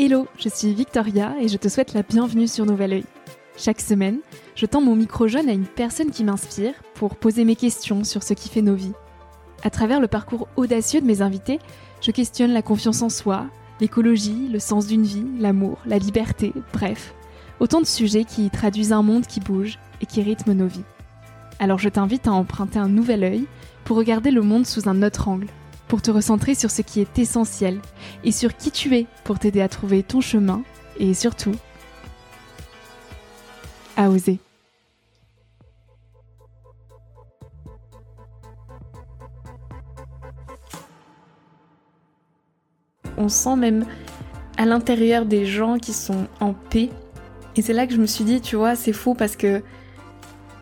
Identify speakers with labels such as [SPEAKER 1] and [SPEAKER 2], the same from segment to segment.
[SPEAKER 1] Hello, je suis Victoria et je te souhaite la bienvenue sur Nouvel Oeil. Chaque semaine, je tends mon micro jaune à une personne qui m'inspire pour poser mes questions sur ce qui fait nos vies. À travers le parcours audacieux de mes invités, je questionne la confiance en soi, l'écologie, le sens d'une vie, l'amour, la liberté, bref, autant de sujets qui traduisent un monde qui bouge et qui rythme nos vies. Alors je t'invite à emprunter un nouvel œil pour regarder le monde sous un autre angle pour te recentrer sur ce qui est essentiel et sur qui tu es pour t'aider à trouver ton chemin et surtout à oser. On sent même à l'intérieur des gens qui sont en paix. Et c'est là que je me suis dit, tu vois, c'est faux parce que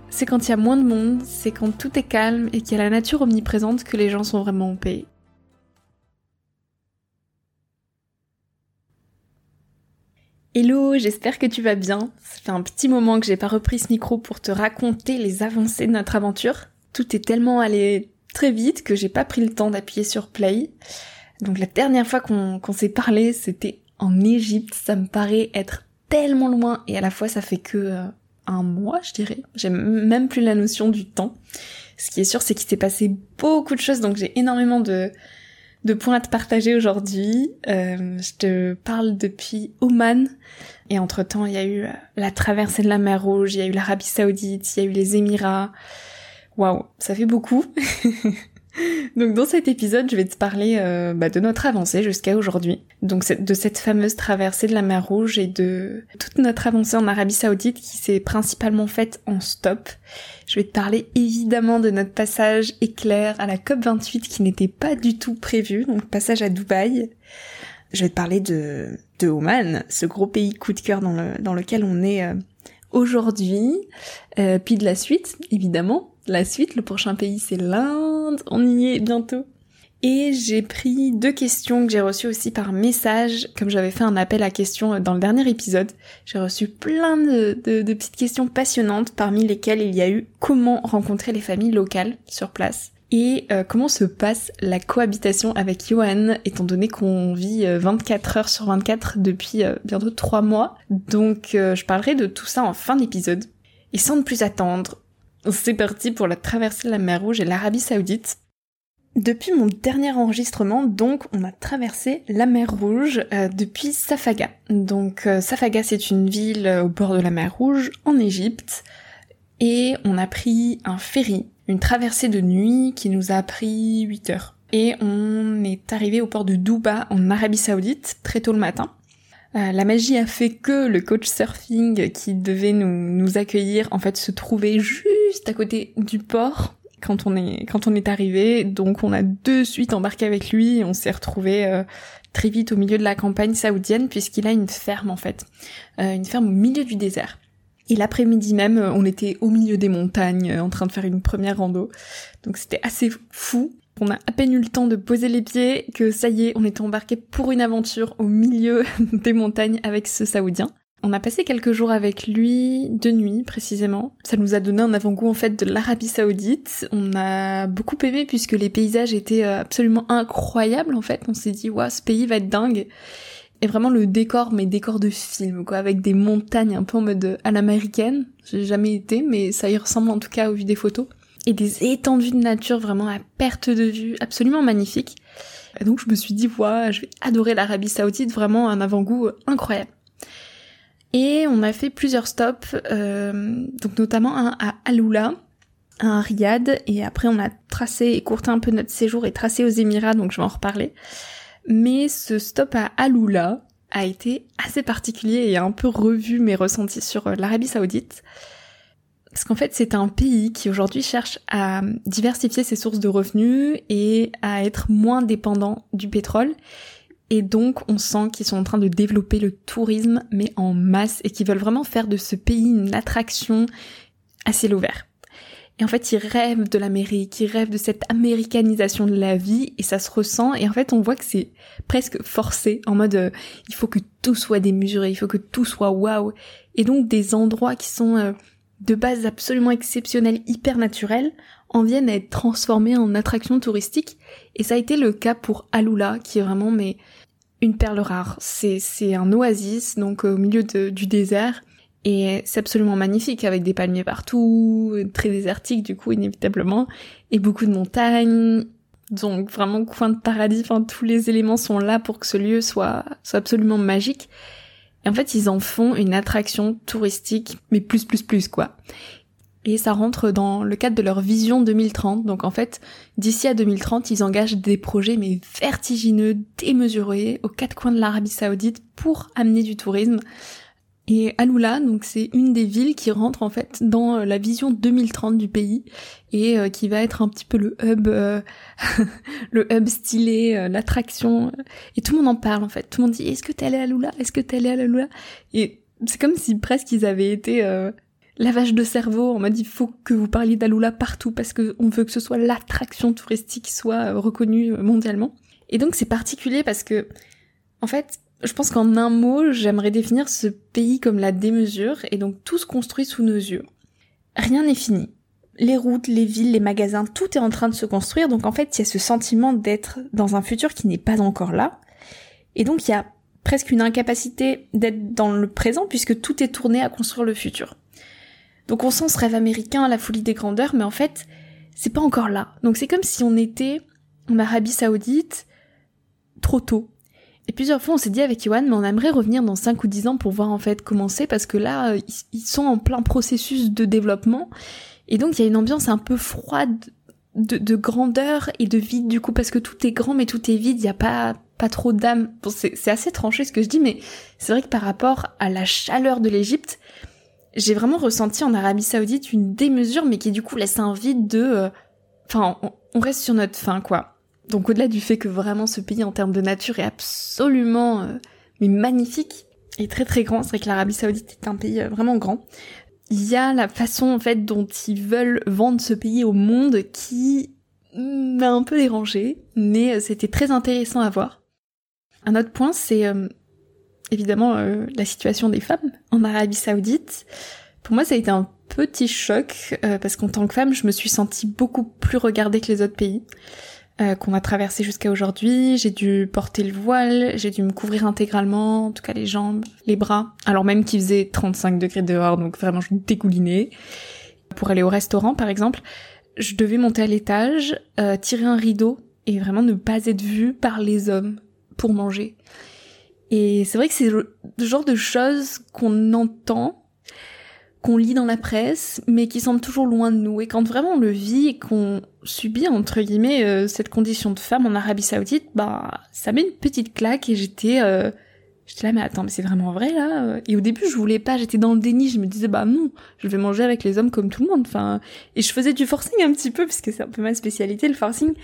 [SPEAKER 1] c'est quand il y a moins de monde, c'est quand tout est calme et qu'il y a la nature omniprésente que les gens sont vraiment en paix. Hello, j'espère que tu vas bien. Ça fait un petit moment que j'ai pas repris ce micro pour te raconter les avancées de notre aventure. Tout est tellement allé très vite que j'ai pas pris le temps d'appuyer sur play. Donc la dernière fois qu'on s'est parlé, c'était en Égypte. Ça me paraît être tellement loin et à la fois ça fait que euh, un mois, je dirais. J'ai même plus la notion du temps. Ce qui est sûr, c'est qu'il s'est passé beaucoup de choses, donc j'ai énormément de de points à te partager aujourd'hui. Euh, je te parle depuis Oman. Et entre-temps, il y a eu euh, la traversée de la mer Rouge, il y a eu l'Arabie Saoudite, il y a eu les Émirats. Waouh, ça fait beaucoup. Donc dans cet épisode, je vais te parler euh, bah, de notre avancée jusqu'à aujourd'hui. Donc de cette fameuse traversée de la mer Rouge et de toute notre avancée en Arabie Saoudite qui s'est principalement faite en stop. Je vais te parler évidemment de notre passage éclair à la COP28 qui n'était pas du tout prévu, donc passage à Dubaï. Je vais te parler de, de Oman, ce gros pays coup de cœur dans, le, dans lequel on est euh, aujourd'hui, euh, puis de la suite, évidemment. La suite, le prochain pays, c'est l'Inde. On y est bientôt. Et j'ai pris deux questions que j'ai reçues aussi par message, comme j'avais fait un appel à questions dans le dernier épisode. J'ai reçu plein de, petites questions passionnantes, parmi lesquelles il y a eu comment rencontrer les familles locales sur place? Et euh, comment se passe la cohabitation avec Johan, étant donné qu'on vit 24 euh, heures sur 24 depuis euh, bientôt 3 mois? Donc je parlerai de tout ça en fin d'épisode. Et sans plus attendre, c'est parti pour la traversée de la mer Rouge et l'Arabie Saoudite. Depuis mon dernier enregistrement, donc, on a traversé la mer Rouge euh, depuis Safaga. Donc, euh, Safaga, c'est une ville au bord de la mer Rouge, en Égypte, et on a pris un ferry, une traversée de nuit qui nous a pris 8 heures. Et on est arrivé au port de Duba, en Arabie Saoudite, très tôt le matin. Euh, la magie a fait que le coach surfing qui devait nous accueillir en fait se trouvait juste à côté du port quand on est quand on est arrivé. Donc on a de suite embarqué avec lui et on s'est retrouvé euh, très vite au milieu de la campagne saoudienne puisqu'il a une ferme en fait, euh, une ferme au milieu du désert. Et l'après-midi même, on était au milieu des montagnes en train de faire une première rando. Donc c'était assez fou. On a à peine eu le temps de poser les pieds que ça y est, on est embarqué pour une aventure au milieu des montagnes avec ce Saoudien. On a passé quelques jours avec lui, de nuit précisément. Ça nous a donné un avant-goût en fait de l'Arabie Saoudite. On a beaucoup aimé puisque les paysages étaient euh, absolument incroyables en fait. On s'est dit waouh, ce pays va être dingue. Et vraiment le décor, mais décor de film quoi, avec des montagnes un peu en mode à l'américaine. J'ai jamais été, mais ça y ressemble en tout cas au vu des photos et des étendues de nature vraiment à perte de vue, absolument magnifiques. donc je me suis dit, voilà, je vais adorer l'Arabie Saoudite, vraiment un avant-goût incroyable. Et on a fait plusieurs stops, euh, donc notamment un à Aloula, un à Riyad, et après on a tracé, écourté un peu notre séjour et tracé aux Émirats, donc je vais en reparler. Mais ce stop à Aloula a été assez particulier et a un peu revu mes ressentis sur l'Arabie Saoudite. Parce qu'en fait, c'est un pays qui aujourd'hui cherche à diversifier ses sources de revenus et à être moins dépendant du pétrole. Et donc, on sent qu'ils sont en train de développer le tourisme, mais en masse, et qu'ils veulent vraiment faire de ce pays une attraction à ciel ouvert. Et en fait, ils rêvent de l'Amérique, ils rêvent de cette américanisation de la vie, et ça se ressent. Et en fait, on voit que c'est presque forcé, en mode, euh, il faut que tout soit démesuré, il faut que tout soit waouh. Et donc, des endroits qui sont euh, de base absolument exceptionnelles, hyper naturelles, en viennent à être transformées en attractions touristiques. Et ça a été le cas pour Alula, qui est vraiment mais une perle rare. C'est c'est un oasis donc au milieu du désert et c'est absolument magnifique avec des palmiers partout, très désertique du coup inévitablement et beaucoup de montagnes. Donc vraiment coin de paradis, enfin tous les éléments sont là pour que ce lieu soit soit absolument magique. Et en fait, ils en font une attraction touristique mais plus plus plus quoi et ça rentre dans le cadre de leur vision 2030. Donc en fait, d'ici à 2030, ils engagent des projets mais vertigineux, démesurés aux quatre coins de l'Arabie Saoudite pour amener du tourisme. Et Aloula, donc c'est une des villes qui rentre en fait dans la vision 2030 du pays et euh, qui va être un petit peu le hub, euh, le hub stylé, euh, l'attraction. Et tout le monde en parle en fait. Tout le monde dit est-ce que t'es allé à Aloula Est-ce que t'es allé à Aloula Et c'est comme si presque ils avaient été lavage de cerveau en mode il faut que vous parliez d'Aloula partout parce que on veut que ce soit l'attraction touristique qui soit euh, reconnue euh, mondialement. Et donc c'est particulier parce que en fait, je pense qu'en un mot, j'aimerais définir ce pays comme la démesure et donc tout se construit sous nos yeux. Rien n'est fini. Les routes, les villes, les magasins, tout est en train de se construire donc en fait, il y a ce sentiment d'être dans un futur qui n'est pas encore là. Et donc il y a presque une incapacité d'être dans le présent puisque tout est tourné à construire le futur. Donc on sent ce rêve américain, la folie des grandeurs, mais en fait, c'est pas encore là. Donc c'est comme si on était en Arabie Saoudite trop tôt. Et plusieurs fois on s'est dit avec Yohan, mais on aimerait revenir dans 5 ou 10 ans pour voir en fait comment c'est, parce que là, ils sont en plein processus de développement. Et donc il y a une ambiance un peu froide de, grandeur et de vide du coup, parce que tout est grand mais tout est vide, il n'y a pas pas trop d'âme. Bon, c'est assez tranché ce que je dis, mais c'est vrai que par rapport à la chaleur de l'Égypte, j'ai vraiment ressenti en Arabie Saoudite une démesure, mais qui du coup laisse un vide de, euh, enfin, on, reste sur notre fin, quoi. Donc au-delà du fait que vraiment ce pays en termes de nature est absolument, euh, mais magnifique et très très grand, c'est vrai que l'Arabie Saoudite est un pays euh, vraiment grand. Il y a la façon en fait dont ils veulent vendre ce pays au monde qui m'a un peu dérangé, mais c'était très intéressant à voir. Un autre point, c'est évidemment euh, la situation des femmes en Arabie Saoudite. Pour moi, ça a été un petit choc euh, parce qu'en tant que femme, je me suis sentie beaucoup plus regardée que les autres pays euh, qu'on a traversé jusqu'à aujourd'hui. J'ai dû porter le voile, j'ai dû me couvrir intégralement, en tout cas les jambes, les bras, alors même qu'il faisait 35 degrés dehors, donc vraiment je dégoulinais. Pour aller au restaurant, par exemple, je devais monter à l'étage, tirer un rideau et vraiment ne pas être vue par les hommes pour manger. Et c'est vrai que c'est le genre de choses qu'on entend, qu'on lit dans la presse, mais qui semblent toujours loin de nous. Et quand vraiment on le vit et qu'on subit, entre guillemets, euh, cette condition de femme en Arabie Saoudite, bah, ça met une petite claque et j'étais... Euh, J'étais là, mais attends, mais c'est vraiment vrai là Et au début, je voulais pas, j'étais dans le déni, je me disais, bah non, je vais manger avec les hommes comme tout le monde. Enfin, et je faisais du forcing un petit peu, puisque c'est un peu ma spécialité, le forcing.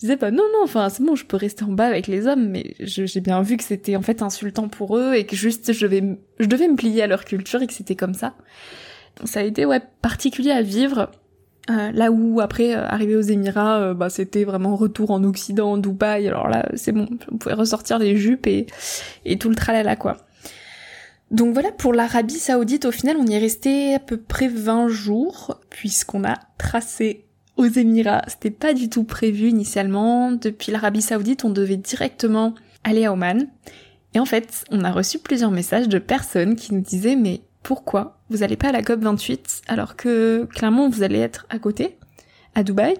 [SPEAKER 1] Disais pas non non enfin c'est bon je peux rester en bas avec les hommes mais j'ai bien vu que c'était en fait insultant pour eux et que juste je vais je devais me plier à leur culture et que c'était comme ça. Ça a été ouais particulier à vivre euh, là où après euh, arriver aux Émirats euh, bah c'était vraiment retour en Occident Dubaï alors là c'est bon on pouvait ressortir les jupes et et tout le tralala quoi donc voilà, pour l'Arabie Saoudite, au final, on y est resté à peu près 20 jours, puisqu'on a tracé aux Émirats. C'était pas du tout prévu initialement. Depuis l'Arabie Saoudite, on devait directement aller à Oman. Et en fait, on a reçu plusieurs messages de personnes qui nous disaient mais pourquoi vous allez pas à la COP 28 alors que clairement vous allez être à côté, à Dubaï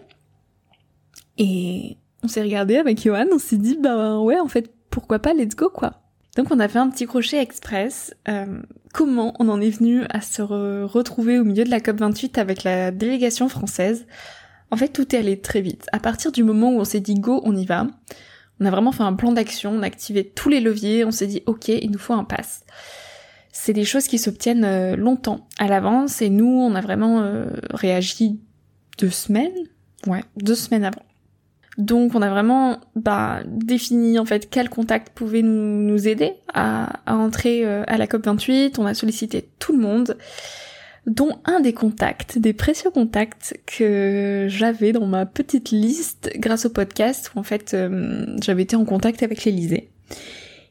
[SPEAKER 1] Et on s'est regardé avec Johan, on s'est dit bah ouais en fait pourquoi pas, let's go quoi. Donc on a fait un petit crochet express. Euh, comment on en est venu à se retrouver au milieu de la COP 28 avec la délégation française? En fait, tout est allé très vite. À partir du moment où on s'est dit go, on y va, on a vraiment fait un plan d'action, on a activé tous les leviers, on s'est dit ok, il nous faut un pass. C'est des choses qui s'obtiennent euh, longtemps à l'avance et nous, on a vraiment euh, réagi deux semaines, ouais, deux semaines avant. Donc on a vraiment bah, défini en fait quel contact pouvait nous, aider à, entrer euh, à la COP28, on a sollicité tout le monde dont un des contacts, des précieux contacts que j'avais dans ma petite liste grâce au podcast où en fait j'avais été en contact avec l'Elysée.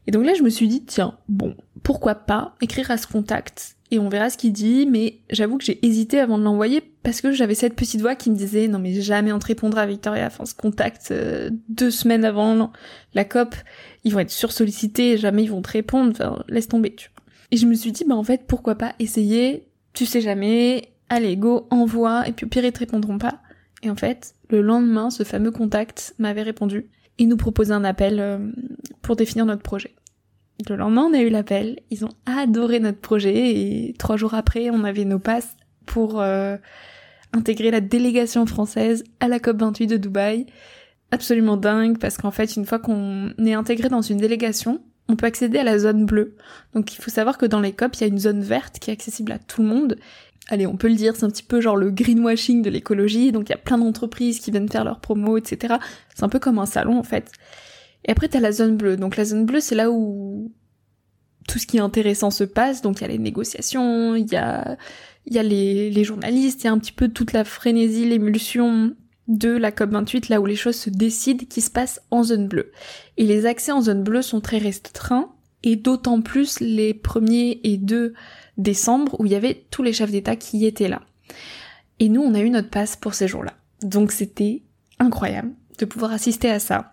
[SPEAKER 1] Et donc là, je me suis dit, tiens, bon, pourquoi pas écrire à ce contact et on verra ce qu'il dit, mais j'avoue que j'ai hésité avant de l'envoyer parce que j'avais cette petite voix qui me disait non mais jamais on te répondra Victoria, enfin ce contact euh, deux semaines avant la COP, ils vont être sursollicités, jamais ils vont te répondre, enfin laisse tomber. Tu Et je me suis dit bah en fait pourquoi pas essayer, tu sais jamais, allez go, envoie, et puis au pire ils te répondront pas. Et en fait, le lendemain, ce fameux contact m'avait répondu et nous proposait un appel euh, pour définir notre projet. Le lendemain, on a eu l'appel, ils ont adoré notre projet et trois jours après, on avait nos passes pour euh, intégrer la délégation française à la COP28 de Dubaï. Absolument dingue parce qu'en fait, une fois qu'on est intégré dans une délégation, on peut accéder à la zone bleue. Donc il faut savoir que dans les COP, il y a une zone verte qui est accessible à tout le monde. Allez, on peut le dire, c'est un petit peu genre le greenwashing de l'écologie, donc il y a plein d'entreprises qui viennent faire leurs promos, etc. C'est un peu comme un salon en fait. Et après, t'as la zone bleue. Donc la zone bleue, c'est là où tout ce qui est intéressant se passe. Donc il y a les négociations, il y a, y a les, les journalistes, il y a un petit peu toute la frénésie, l'émulsion de la COP28, là où les choses se décident, qui se passent en zone bleue. Et les accès en zone bleue sont très restreints, et d'autant plus les premiers et 2 décembre, où il y avait tous les chefs d'État qui étaient là. Et nous, on a eu notre passe pour ces jours-là. Donc c'était incroyable de pouvoir assister à ça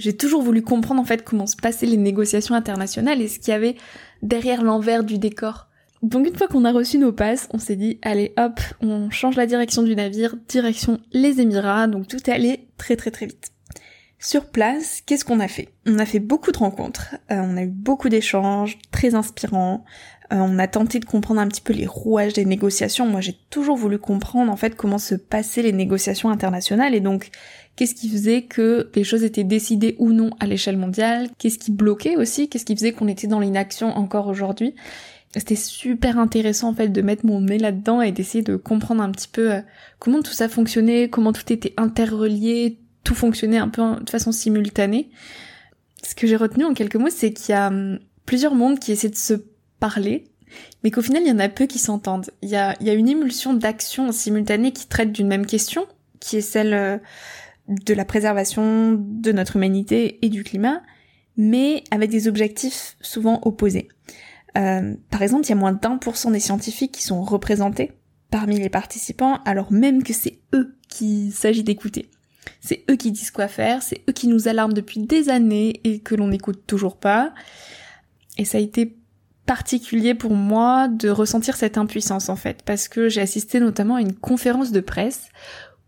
[SPEAKER 1] j'ai toujours voulu comprendre en fait comment se passaient les négociations internationales et ce qu'il y avait derrière l'envers du décor. Donc une fois qu'on a reçu nos passes, on s'est dit allez hop, on change la direction du navire, direction les Émirats, donc tout est allé très très très vite. Sur place, qu'est-ce qu'on a fait? On a fait beaucoup de rencontres, euh, on a eu beaucoup d'échanges très inspirants, euh, on a tenté de comprendre un petit peu les rouages des négociations. Moi j'ai toujours voulu comprendre en fait comment se passaient les négociations internationales. Et donc Qu'est-ce qui faisait que les choses étaient décidées ou non à l'échelle mondiale? Qu'est-ce qui bloquait aussi? Qu'est-ce qui faisait qu'on était dans l'inaction encore aujourd'hui? C'était super intéressant en fait de mettre mon nez là-dedans et d'essayer de comprendre un petit peu euh, comment tout ça fonctionnait, comment tout était interrelié, tout fonctionnait un peu de façon simultanée. Ce que j'ai retenu en quelques mots, c'est qu'il y a hum, plusieurs mondes qui essaient de se parler, mais qu'au final, il y en a peu qui s'entendent. Il y a, il y a une émulsion d'actions simultanées qui traitent d'une même question, qui est celle euh, de la préservation de notre humanité et du climat, mais avec des objectifs souvent opposés. Euh, par exemple, il y a moins d'un pour cent des scientifiques qui sont représentés parmi les participants, alors même que c'est eux qu'il s'agit d'écouter. C'est eux qui disent quoi faire, c'est eux qui nous alarment depuis des années et que l'on n'écoute toujours pas. Et ça a été particulier pour moi de ressentir cette impuissance en fait, parce que j'ai assisté notamment à une conférence de presse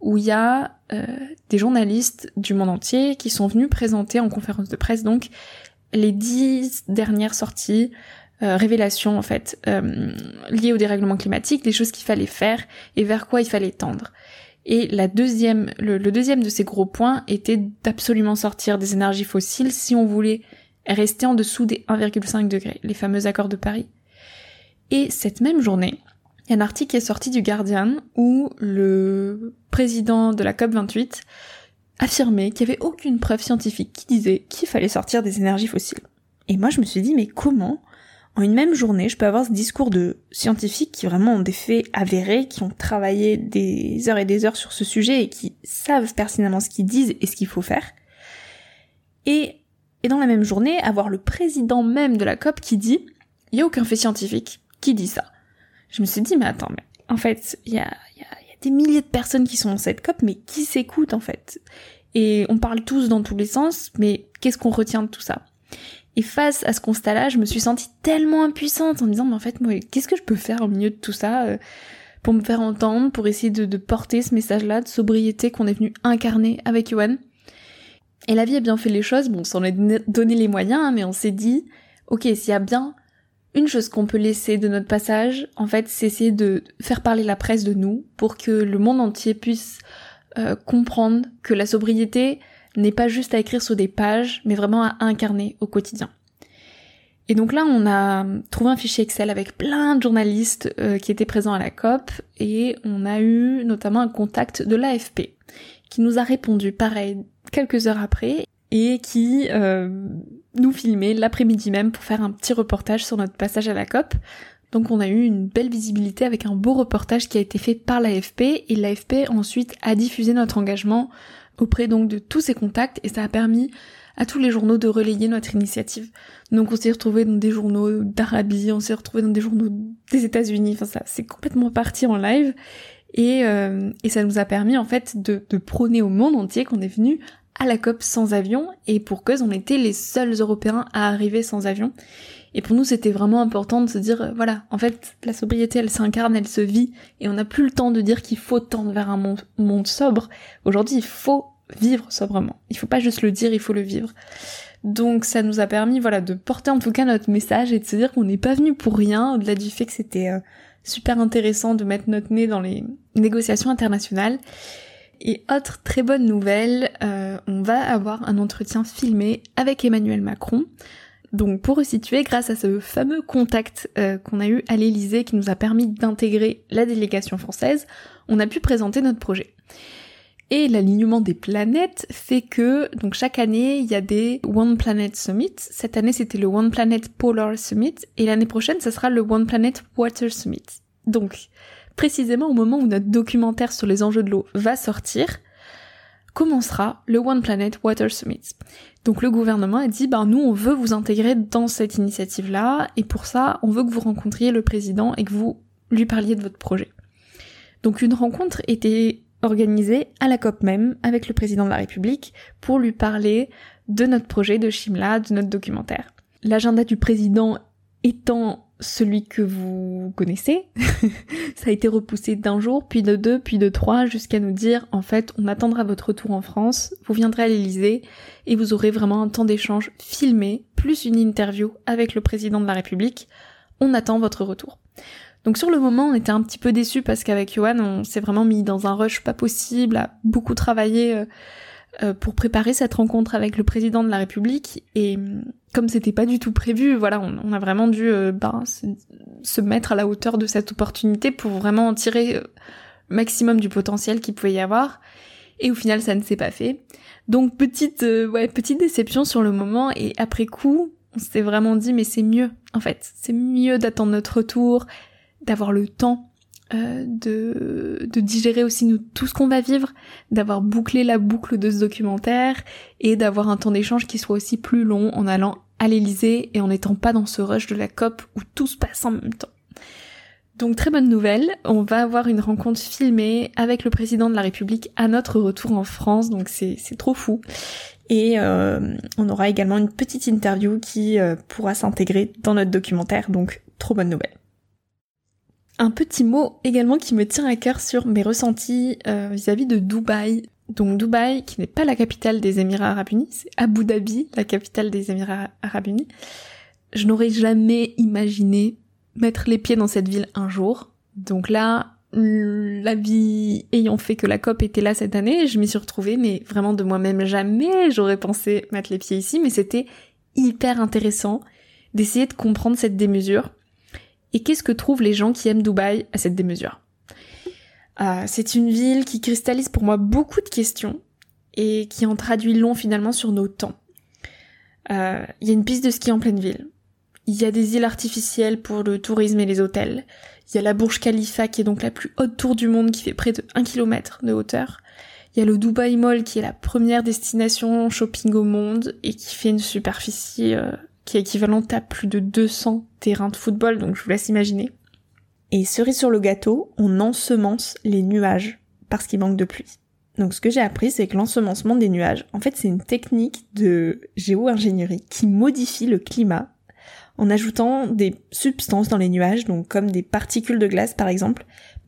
[SPEAKER 1] où il y a euh, des journalistes du monde entier qui sont venus présenter en conférence de presse donc les dix dernières sorties, euh, révélations en fait, euh, liées au dérèglement climatique, les choses qu'il fallait faire et vers quoi il fallait tendre. Et la deuxième, le, le deuxième de ces gros points était d'absolument sortir des énergies fossiles si on voulait rester en dessous des 1,5 degrés, les fameux accords de Paris. Et cette même journée, il y a un article qui est sorti du Guardian où le président de la COP28 affirmait qu'il n'y avait aucune preuve scientifique qui disait qu'il fallait sortir des énergies fossiles. Et moi je me suis dit mais comment en une même journée je peux avoir ce discours de scientifiques qui vraiment ont des faits avérés, qui ont travaillé des heures et des heures sur ce sujet et qui savent pertinemment ce qu'ils disent et ce qu'il faut faire. Et, et dans la même journée avoir le président même de la COP qui dit il n'y a aucun fait scientifique qui dit ça je me suis dit, mais attends, mais en fait, il y a, des milliers de personnes qui sont dans cette COP, mais qui s'écoutent en fait? Et on parle tous dans tous les sens, mais qu'est-ce qu'on retient de tout ça? Et face à ce constat-là, je me suis sentie tellement impuissante en me disant, mais en fait, moi, qu'est-ce que je peux faire au milieu de tout ça euh, pour me faire entendre, pour essayer de, porter ce message-là de sobriété qu'on est venu incarner avec Yoann et la vie a bien fait les choses, bon, on s'en est donné les moyens, hein, mais on s'est dit, ok, s'il y a bien une chose qu'on peut laisser de notre passage, en fait, c'est essayer de faire parler la presse de nous pour que le monde entier puisse euh, comprendre que la sobriété n'est pas juste à écrire sur des pages, mais vraiment à incarner au quotidien. Et donc là, on a trouvé un fichier Excel avec plein de journalistes euh, qui étaient présents à la COP et on a eu notamment un contact de l'AFP qui nous a répondu pareil quelques heures après et qui euh, nous filmer l'après-midi même pour faire un petit reportage sur notre passage à la COP Donc on a eu une belle visibilité avec un beau reportage qui a été fait par l'AFP et l'AFP ensuite a diffusé notre engagement auprès donc de tous ses contacts et ça a permis à tous les journaux de relayer notre initiative. Donc on s'est retrouvé dans des journaux d'Arabie, on s'est retrouvé dans des journaux des États-Unis, enfin ça c'est complètement parti en live et, euh, et ça nous a permis en fait de, de prôner au monde entier qu'on est venu à la COP sans avion et pour cause on était les seuls Européens à arriver sans avion. Et pour nous, c'était vraiment important de se dire, euh, voilà, en fait, la sobriété, elle s'incarne, elle se vit, et on n'a plus le temps de dire qu'il faut tendre vers un monde, monde sobre. Aujourd'hui, il faut vivre sobrement. Il faut pas juste le dire, il faut le vivre. Donc ça nous a permis, voilà, de porter en tout cas notre message et de se dire qu'on n'est pas venu pour rien, au-delà du fait que c'était euh, super intéressant de mettre notre nez dans les négociations internationales. Et autre très bonne nouvelle, euh, on va avoir un entretien filmé avec Emmanuel Macron. Donc pour resituer, grâce à ce fameux contact euh, qu'on a eu à l'Elysée qui nous a permis d'intégrer la délégation française, on a pu présenter notre projet. Et l'alignement des planètes fait que, donc chaque année, il y a des One Planet Summit. Cette année, c'était le One Planet Polar Summit. Et l'année prochaine, ce sera le One Planet Water Summit. Donc, précisément au moment où notre documentaire sur les enjeux de l'eau va sortir, commencera le One Planet Water Summit. Donc le gouvernement a dit, ben nous on veut vous intégrer dans cette initiative-là, et pour ça on veut que vous rencontriez le président et que vous lui parliez de votre projet. Donc une rencontre était organisée à la COP même avec le président de la République pour lui parler de notre projet de Shimla, de notre documentaire. L'agenda du président étant celui que vous connaissez. ça a été repoussé d'un jour, puis de deux, puis de trois, jusqu'à nous dire, en fait, on attendra votre retour en France, vous viendrez à l'Elysée, et vous aurez vraiment un temps d'échange filmé, plus une interview avec le président de la République. On attend votre retour. Donc sur le moment, on était un petit peu déçus parce qu'avec Johan, on s'est vraiment mis dans un rush pas possible, à beaucoup travailler euh, euh, pour préparer cette rencontre avec le président de la République et comme c'était pas du tout prévu, voilà, on, a vraiment dû euh, ben, se, mettre à la hauteur de cette opportunité pour vraiment en tirer euh, maximum du potentiel qu'il pouvait y avoir. Et au final, ça ne s'est pas fait. Donc petite, ouais, petite déception sur le moment. Et après coup, on s'est vraiment dit, mais c'est mieux, en fait. C'est mieux d'attendre notre retour, d'avoir le temps euh, de, de digérer aussi nous, tout ce qu'on va vivre, d'avoir bouclé la boucle de ce documentaire et d'avoir un temps d'échange qui soit aussi plus long en allant à l'Elysée et en n'étant pas dans ce rush de la COP où tout se passe en même temps. Donc très bonne nouvelle, on va avoir une rencontre filmée avec le président de la République à notre retour en France, donc c'est trop fou. Et euh, on aura également une petite interview qui euh, pourra s'intégrer dans notre documentaire, donc trop bonne nouvelle. Un petit mot également qui me tient à cœur sur mes ressentis euh, vis-à-vis de Dubaï. Donc Dubaï, qui n'est pas la capitale des Émirats Arabes Unis, c'est Abu Dhabi, la capitale des Émirats Arabes Unis. Je n'aurais jamais imaginé mettre les pieds dans cette ville un jour. Donc là, la vie ayant fait que la COP était là cette année, je m'y suis retrouvée, mais vraiment de moi-même jamais j'aurais pensé mettre les pieds ici, mais c'était hyper intéressant d'essayer de comprendre cette démesure et qu'est-ce que trouvent les gens qui aiment Dubaï à cette démesure? Euh, C'est une ville qui cristallise pour moi beaucoup de questions et qui en traduit long finalement sur nos temps. Euh, il y a une piste de ski en pleine ville. Il y a des îles artificielles pour le tourisme et les hôtels. Il y a la Burj Khalifa qui est donc la plus haute tour du monde qui fait près de 1 km de hauteur. Il y a le Dubai Mall qui est la première destination shopping au monde et qui fait une superficie euh, qui est équivalente à plus de 200 terrains de football, donc je vous laisse imaginer. Et cerise sur le gâteau, on ensemence les nuages parce qu'il manque de pluie. Donc ce que j'ai appris, c'est que l'ensemencement des nuages, en fait, c'est une technique de géo-ingénierie qui modifie le climat en ajoutant des substances dans les nuages, donc comme des particules de glace par exemple,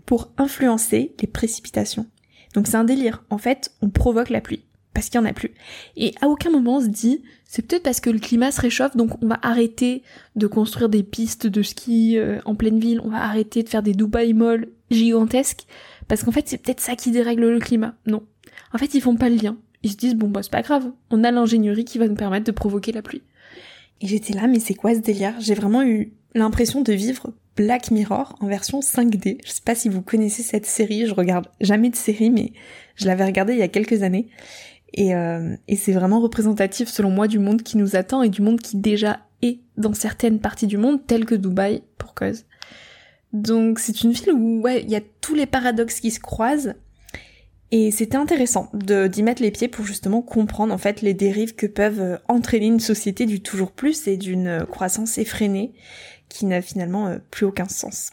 [SPEAKER 1] pour influencer les précipitations. Donc c'est un délire. En fait, on provoque la pluie parce qu'il y en a plus. Et à aucun moment on se dit, c'est peut-être parce que le climat se réchauffe, donc on va arrêter de construire des pistes de ski euh, en pleine ville, on va arrêter de faire des Dubai Mall gigantesques, parce qu'en fait c'est peut-être ça qui dérègle le climat. Non. En fait ils font pas le lien. Ils se disent, bon bah c'est pas grave, on a l'ingénierie qui va nous permettre de provoquer la pluie. Et j'étais là, mais c'est quoi ce délire? J'ai vraiment eu l'impression de vivre Black Mirror en version 5D. Je sais pas si vous connaissez cette série, je regarde jamais de série, mais je l'avais regardée il y a quelques années. Euh, et, c'est vraiment représentatif selon moi du monde qui nous attend et du monde qui déjà est dans certaines parties du monde, telles que Dubaï, pour cause. Donc c'est une ville où ouais, il y a tous les paradoxes qui se croisent. Et c'était intéressant d'y mettre les pieds pour justement comprendre en fait les dérives que peuvent euh, entraîner une société du toujours plus et d'une euh, croissance effrénée qui n'a finalement euh, plus aucun sens.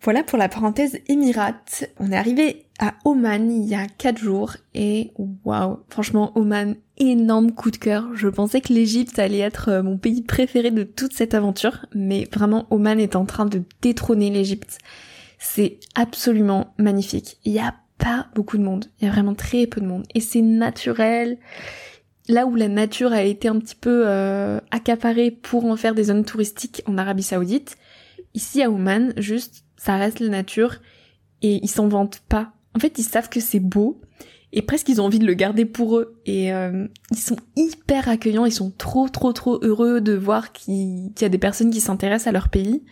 [SPEAKER 1] Voilà pour la parenthèse Émirats. On est arrivé à Oman il y a 4 jours et waouh, franchement Oman, énorme coup de cœur. Je pensais que l'Égypte allait être euh, mon pays préféré de toute cette aventure, mais vraiment Oman est en train de détrôner l'Égypte. C'est absolument magnifique. Il y a pas beaucoup de monde, il y a vraiment très peu de monde et c'est naturel. Là où la nature a été un petit peu euh, accaparée pour en faire des zones touristiques en Arabie Saoudite, ici à Oman, juste ça reste la nature et ils s'en vantent pas. En fait, ils savent que c'est beau et presque ils ont envie de le garder pour eux et euh, ils sont hyper accueillants, ils sont trop trop trop heureux de voir qu'il y a des personnes qui s'intéressent à leur pays.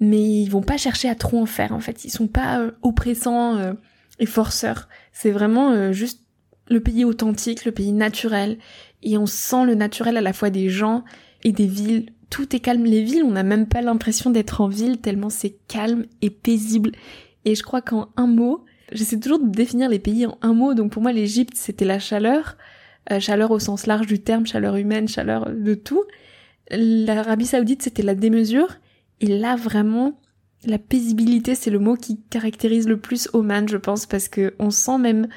[SPEAKER 1] Mais ils vont pas chercher à trop en faire en fait, ils sont pas euh, oppressants euh, et forceurs. C'est vraiment juste le pays authentique, le pays naturel et on sent le naturel à la fois des gens et des villes tout est calme. Les villes, on n'a même pas l'impression d'être en ville tellement c'est calme et paisible. Et je crois qu'en un mot, j'essaie toujours de définir les pays en un mot. Donc pour moi, l'Égypte, c'était la chaleur. Euh, chaleur au sens large du terme, chaleur humaine, chaleur de tout. L'Arabie Saoudite, c'était la démesure. Et là, vraiment, la paisibilité, c'est le mot qui caractérise le plus Oman, je pense, parce que on sent même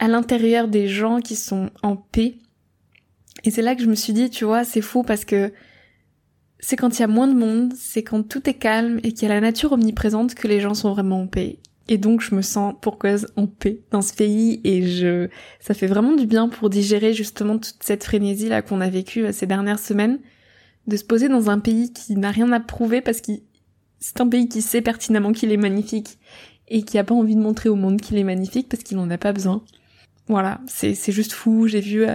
[SPEAKER 1] à l'intérieur des gens qui sont en paix. Et c'est là que je me suis dit, tu vois, c'est fou parce que c'est quand il y a moins de monde, c'est quand tout est calme et qu'il y a la nature omniprésente que les gens sont vraiment en paix. Et donc je me sens pour cause en paix dans ce pays et je ça fait vraiment du bien pour digérer justement toute cette frénésie là qu'on a vécue euh, ces dernières semaines de se poser dans un pays qui n'a rien à prouver parce que c'est un pays qui sait pertinemment qu'il est magnifique et qui a pas envie de montrer au monde qu'il est magnifique parce qu'il en a pas besoin. Voilà, c'est c'est juste fou, j'ai vu euh,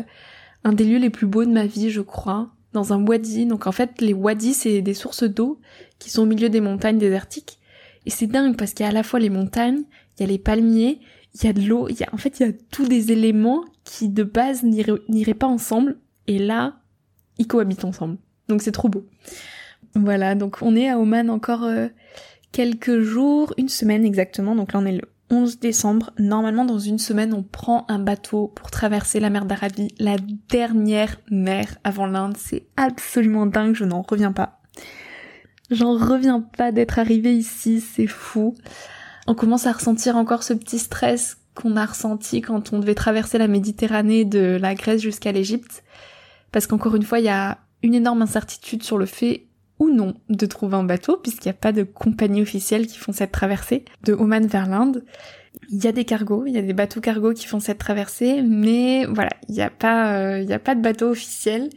[SPEAKER 1] un des lieux les plus beaux de ma vie, je crois, dans un wadi. Donc en fait, les wadis, c'est des sources d'eau qui sont au milieu des montagnes désertiques. Et c'est dingue parce qu'il y a à la fois les montagnes, il y a les palmiers, il y a de l'eau, il y a, en fait, il y a tous des éléments qui de base n'iraient pas ensemble. Et là, ils cohabitent ensemble. Donc c'est trop beau. Voilà, donc on est à Oman encore euh, quelques jours, une semaine exactement. Donc là on est le 11 décembre. Normalement, dans une semaine, on prend un bateau pour traverser la mer d'Arabie, la dernière mer avant l'Inde. C'est absolument dingue, je n'en reviens pas. J'en reviens pas d'être arrivé ici, c'est fou. On commence à ressentir encore ce petit stress qu'on a ressenti quand on devait traverser la Méditerranée de la Grèce jusqu'à l'Égypte. Parce qu'encore une fois, il y a une énorme incertitude sur le fait ou non de trouver un bateau puisqu'il n'y a pas de compagnie officielle qui font cette traversée de Oman vers l'Inde. Il y a des cargos, il y a des bateaux cargos qui font cette traversée, mais voilà, il n'y a pas, euh, il y a pas de bateau officiel.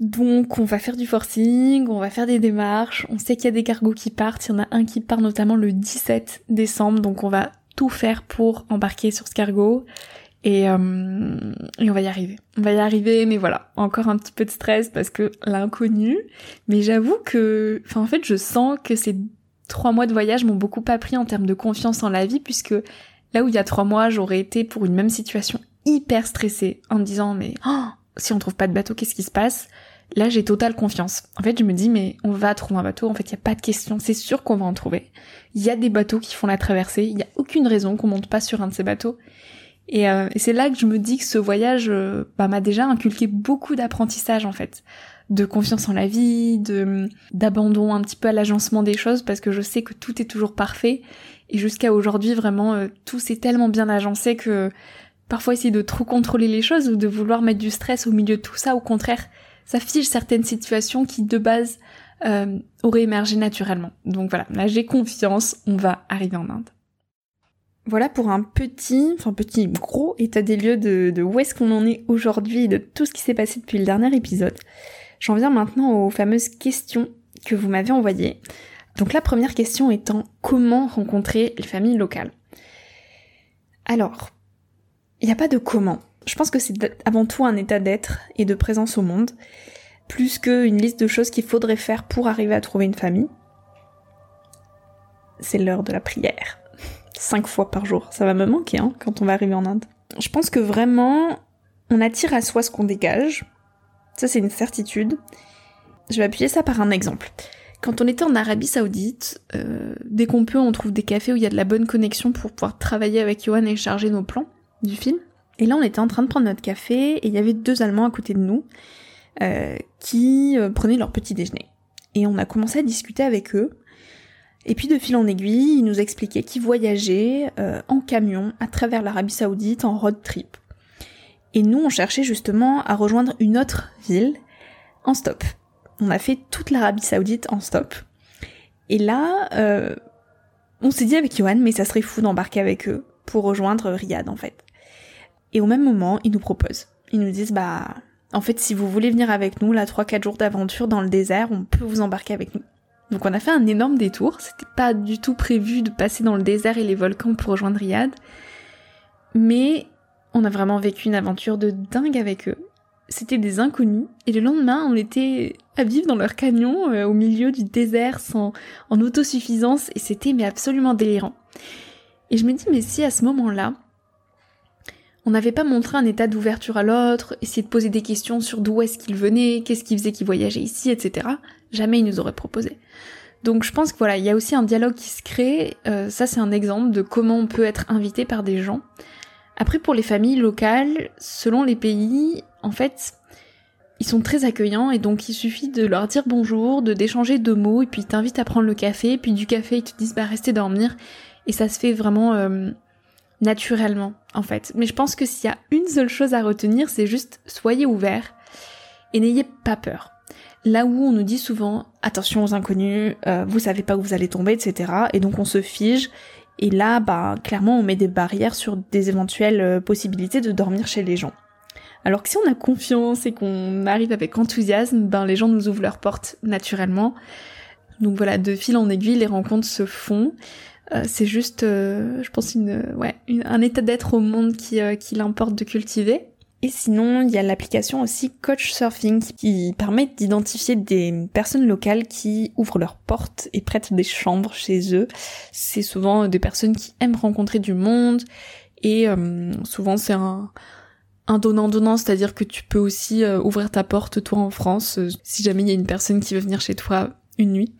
[SPEAKER 1] Donc on va faire du forcing, on va faire des démarches, on sait qu'il y a des cargos qui partent, il y en a un qui part notamment le 17 décembre, donc on va tout faire pour embarquer sur ce cargo. Et, euh, et, on va y arriver. On va y arriver, mais voilà, encore un petit peu de stress parce que l'inconnu. Mais j'avoue que, enfin en fait, je sens que ces trois mois de voyage m'ont beaucoup appris en termes de confiance en la vie, puisque là où il y a trois mois, j'aurais été pour une même situation hyper stressée en me disant mais oh, si on trouve pas de bateau, qu'est-ce qui se passe? Là, j'ai totale confiance. En fait, je me dis mais on va trouver un bateau. En fait, il y a pas de question. C'est sûr qu'on va en trouver. Il y a des bateaux qui font la traversée. Il y a aucune raison qu'on monte pas sur un de ces bateaux. Euh, et, c'est là que je me dis que ce voyage euh, bah, m'a déjà inculqué beaucoup d'apprentissage en fait, de confiance en la vie, de d'abandon un petit peu à l'agencement des choses parce que je sais que tout est toujours parfait et jusqu'à aujourd'hui vraiment euh, tout s'est tellement bien agencé que parfois essayer de trop contrôler les choses ou de vouloir mettre du stress au milieu de tout ça, au contraire, ça fige certaines situations qui de base auraient émergé naturellement. Donc voilà, là j'ai confiance, on va arriver en Inde. Voilà pour un petit, enfin petit gros état des lieux de, où est-ce qu'on en est aujourd'hui et de tout ce qui s'est passé depuis le dernier épisode. J'en viens maintenant aux fameuses questions que vous m'avez envoyées. Donc la première question étant comment rencontrer les familles locales? Alors, il n'y a pas de comment. Je pense que c'est avant tout un état d'être et de présence au monde, plus qu'une liste de choses qu'il faudrait faire pour arriver à trouver une famille. C'est l'heure de la prière cinq fois par jour. Ça va me manquer hein, quand on va arriver en Inde. Je pense que vraiment, on attire à soi ce qu'on dégage. Ça, c'est une certitude. Je vais appuyer ça par un exemple. Quand on était en Arabie Saoudite, euh, dès qu'on peut, on trouve des cafés où il y a de la bonne connexion pour pouvoir travailler avec Johan et charger nos plans du film. Et là, on était en train de prendre notre café et il y avait deux Allemands à côté de nous euh, qui euh, prenaient leur petit déjeuner. Et on a commencé à discuter avec eux. Et puis de fil en aiguille, ils nous expliquaient qu'ils voyageaient en camion à travers l'Arabie Saoudite en road trip. Et nous, on cherchait justement à rejoindre une autre ville en stop on a fait toute l'Arabie Saoudite en stop. Et là, euh, on s'est dit avec Johan, mais ça serait fou d'embarquer avec eux pour rejoindre Riyad en fait. Et au même moment, ils nous proposent. Ils nous disent, bah, en fait, si vous voulez venir avec nous, là, 3-4 jours d'aventure dans le désert, on peut vous embarquer avec nous. Donc on a fait un énorme détour, c'était pas du tout prévu de passer dans le désert et les volcans pour rejoindre Riyad. Mais on a vraiment vécu une aventure de dingue avec eux c'était des inconnus, et le lendemain, on était à vivre dans leur canyon, euh, au milieu du désert, sans, en autosuffisance, et c'était mais absolument délirant. Et je me dis, mais si à ce moment-là, on n'avait pas montré un état d'ouverture à l'autre, essayé de poser des questions sur d'où est-ce qu'il venait, qu'est-ce qui faisait qu'il voyageait ici, etc., jamais il nous aurait proposé. Donc je pense que voilà, il y a aussi un dialogue qui se crée, euh, ça c'est un exemple de comment on peut être invité par des gens. Après pour les familles locales, selon les pays, en fait, ils sont très accueillants et donc il suffit de leur dire bonjour, de d'échanger deux mots et puis ils t'invitent à prendre le café, puis du café ils te disent bah restez dormir et ça se fait vraiment euh, naturellement en fait. Mais je pense que s'il y a une seule chose à retenir, c'est juste soyez ouverts et n'ayez pas peur. Là où on nous dit souvent attention aux inconnus, euh, vous savez pas où vous allez tomber, etc. Et donc on se fige et là bah clairement on met des barrières sur des éventuelles euh, possibilités de dormir chez les gens. Alors que si on a confiance et qu'on arrive avec enthousiasme, ben les gens nous ouvrent leurs portes naturellement. Donc voilà, de fil en aiguille, les rencontres se font. Euh, c'est juste, euh, je pense, une, ouais, un état d'être au monde qui, euh, qu'il importe de cultiver. Et sinon, il y a l'application aussi Coach Surfing qui permet d'identifier des personnes locales qui ouvrent leurs portes et prêtent des chambres chez eux. C'est souvent des personnes qui aiment rencontrer du monde et souvent c'est un, un donnant-donnant, c'est-à-dire que tu peux aussi euh, ouvrir ta porte toi en France euh, si jamais il y a une personne qui veut venir chez toi une nuit.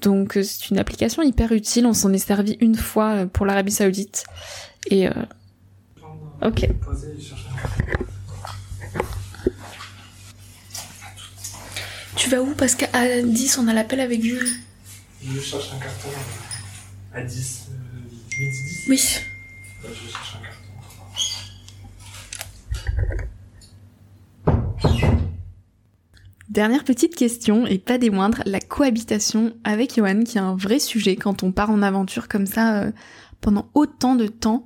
[SPEAKER 1] Donc euh, c'est une application hyper utile, on s'en est servi une fois pour l'Arabie Saoudite et OK. Tu vas où parce qu'à 10 on a l'appel avec Jules.
[SPEAKER 2] Je cherche un carton à 10 midi 10.
[SPEAKER 1] Oui.
[SPEAKER 2] Je cherche un carton.
[SPEAKER 1] Dernière petite question, et pas des moindres, la cohabitation avec Johan, qui est un vrai sujet quand on part en aventure comme ça euh, pendant autant de temps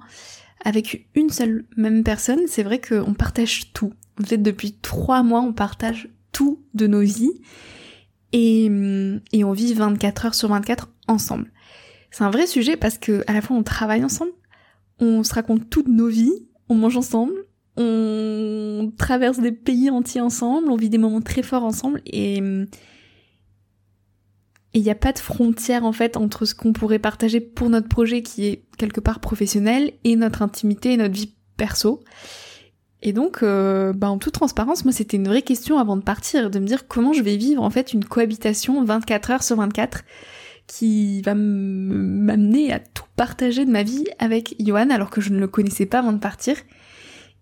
[SPEAKER 1] avec une seule même personne. C'est vrai qu'on partage tout. En fait, depuis trois mois, on partage tout de nos vies et, et on vit 24 heures sur 24 ensemble. C'est un vrai sujet parce que à la fois on travaille ensemble, on se raconte toutes nos vies, on mange ensemble, on traverse des pays entiers ensemble, on vit des moments très forts ensemble et il n'y a pas de frontière en fait entre ce qu'on pourrait partager pour notre projet qui est quelque part professionnel et notre intimité et notre vie perso. Et donc, euh, bah, en toute transparence, moi c'était une vraie question avant de partir, de me dire comment je vais vivre en fait une cohabitation 24 heures sur 24 qui va m'amener à tout partager de ma vie avec Johan alors que je ne le connaissais pas avant de partir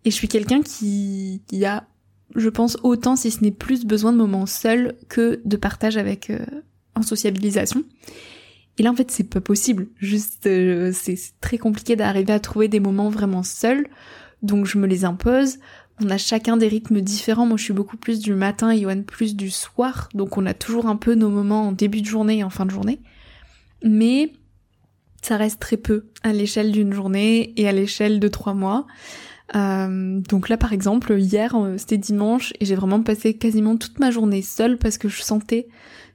[SPEAKER 1] et je suis quelqu'un qui, qui, a, je pense, autant, si ce n'est plus, besoin de moments seuls que de partage avec euh, en sociabilisation. Et là, en fait, c'est pas possible. Juste, euh, c'est très compliqué d'arriver à trouver des moments vraiment seuls. Donc, je me les impose. On a chacun des rythmes différents. Moi, je suis beaucoup plus du matin et Yoann plus du soir. Donc, on a toujours un peu nos moments en début de journée et en fin de journée. Mais ça reste très peu à l'échelle d'une journée et à l'échelle de trois mois. Euh, donc là par exemple hier euh, c'était dimanche et j'ai vraiment passé quasiment toute ma journée seule parce que je sentais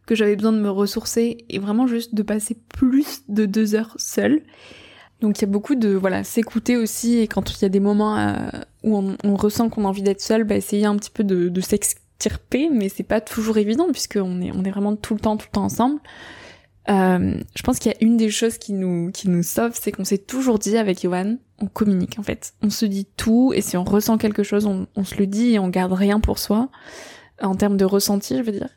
[SPEAKER 1] que j'avais besoin de me ressourcer et vraiment juste de passer plus de deux heures seule. Donc il y a beaucoup de voilà s'écouter aussi et quand il y a des moments euh, où on, ressent qu'on a envie d'être seul, bah essayer un petit peu de, s'extirper, mais c'est pas toujours évident puisqu'on est on est vraiment tout le temps tout le temps ensemble. Euh, je pense qu'il y a une des choses qui nous qui nous sauve, c'est qu'on s'est toujours dit avec Johan, on communique en fait. On se dit tout et si on ressent quelque chose, on, on se le dit et on garde rien pour soi en termes de ressenti, je veux dire.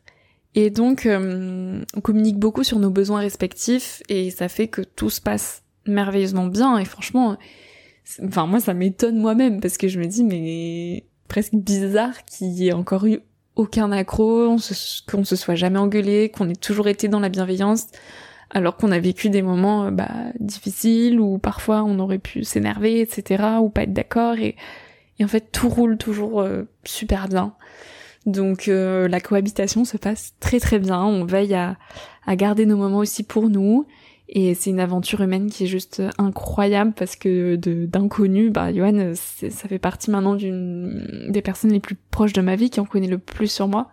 [SPEAKER 1] Et donc, euh, on communique beaucoup sur nos besoins respectifs et ça fait que tout se passe merveilleusement bien. Et franchement, enfin moi ça m'étonne moi-même parce que je me dis mais presque bizarre qu'il y ait encore eu aucun accro, qu'on se soit jamais engueulé, qu'on ait toujours été dans la bienveillance, alors qu'on a vécu des moments euh, bah, difficiles où parfois on aurait pu s'énerver, etc., ou pas être d'accord, et, en fait tout roule toujours euh, super bien. Donc euh, la cohabitation se passe très très bien, on veille à, à garder nos moments aussi pour nous, et c'est une aventure humaine qui est juste incroyable parce que d'inconnu, bah Johan, ça fait partie maintenant d'une des personnes les plus proches de ma vie qui en connaît le plus sur moi.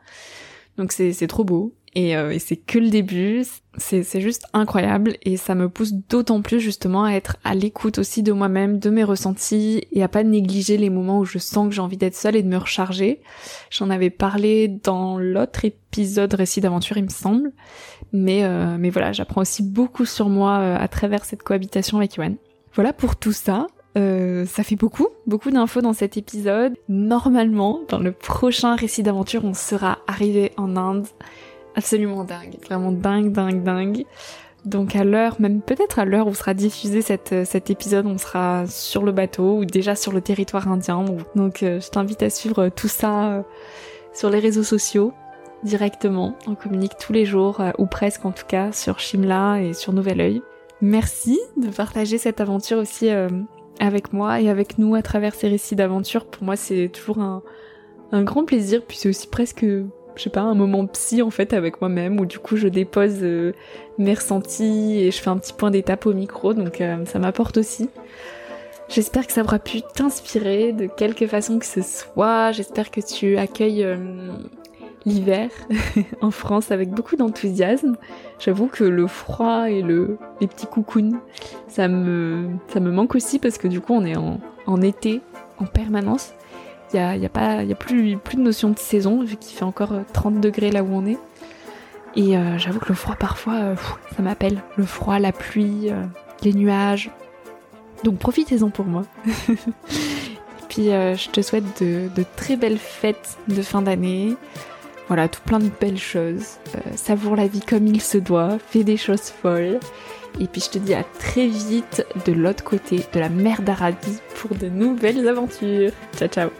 [SPEAKER 1] Donc c'est trop beau. Euh, et, c'est que le début, c'est juste incroyable et ça me pousse d'autant plus justement à être à l'écoute aussi de moi-même, de mes ressentis et à pas négliger les moments où je sens que j'ai envie d'être seule et de me recharger. J'en avais parlé dans l'autre épisode récit d'aventure il me semble, mais euh, mais voilà, j'apprends aussi beaucoup sur moi euh, à travers cette cohabitation avec Yoann. Voilà pour tout ça. Euh, ça fait beaucoup, beaucoup d'infos dans cet épisode. Normalement, dans le prochain récit d'aventure, on sera arrivé en Inde absolument dingue, vraiment dingue, dingue, dingue. Donc à l'heure, même peut-être à l'heure où sera diffusé cette, cet épisode, on sera sur le bateau ou déjà sur le territoire indien. Donc euh, je t'invite à suivre tout ça euh, sur les réseaux sociaux directement. On communique tous les jours, euh, ou presque en tout cas, sur Shimla et sur Nouvel Oeil. Merci de partager cette aventure aussi avec moi et avec nous à travers ces récits d'aventure. Pour moi c'est toujours un, un grand plaisir, puis c'est aussi presque je sais pas, un moment psy en fait avec moi-même où du coup je dépose euh, mes ressentis et je fais un petit point d'étape au micro, donc euh, ça m'apporte aussi. J'espère que ça aura pu t'inspirer de quelque façon que ce soit. J'espère que tu accueilles euh, l'hiver en France avec beaucoup d'enthousiasme. J'avoue que le froid et le, les petits coucounes, ça me, manque aussi parce que du coup on est en été en permanence. Il y a, a, a plus, plus de notion de saison vu qu'il fait encore 30 euh, degrés là où on est. Et euh, j'avoue que le froid parfois, euh, ça m'appelle. Le froid, la pluie, les nuages. Donc profitez-en pour moi. Puis je te souhaite de, de, très belles fêtes de fin d'année. Voilà, tout plein de belles choses. savoure la vie comme il se doit. Fais des choses folles. Et puis je te dis à très vite de l'autre côté de la mer d'Arabie pour de nouvelles aventures. Ciao ciao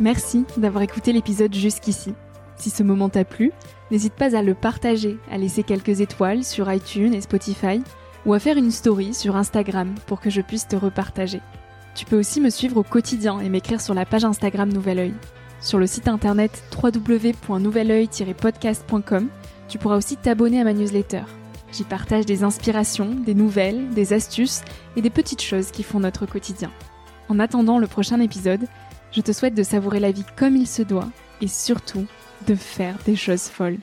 [SPEAKER 1] Merci d'avoir écouté l'épisode jusqu'ici. Si ce moment t'a plu, n'hésite pas à le partager, à laisser quelques étoiles sur iTunes et Spotify, ou à faire une story sur Instagram pour que je puisse te repartager. Tu peux aussi me suivre au quotidien et m'écrire sur la page Instagram Nouvel Oeil. Sur le site internet www.nouveloeil-podcast.com, tu pourras aussi t'abonner à ma newsletter. J'y partage des inspirations, des nouvelles, des astuces et des petites choses qui font notre quotidien. En attendant le prochain épisode, je te souhaite de savourer la vie comme il se doit et surtout de faire des choses folles.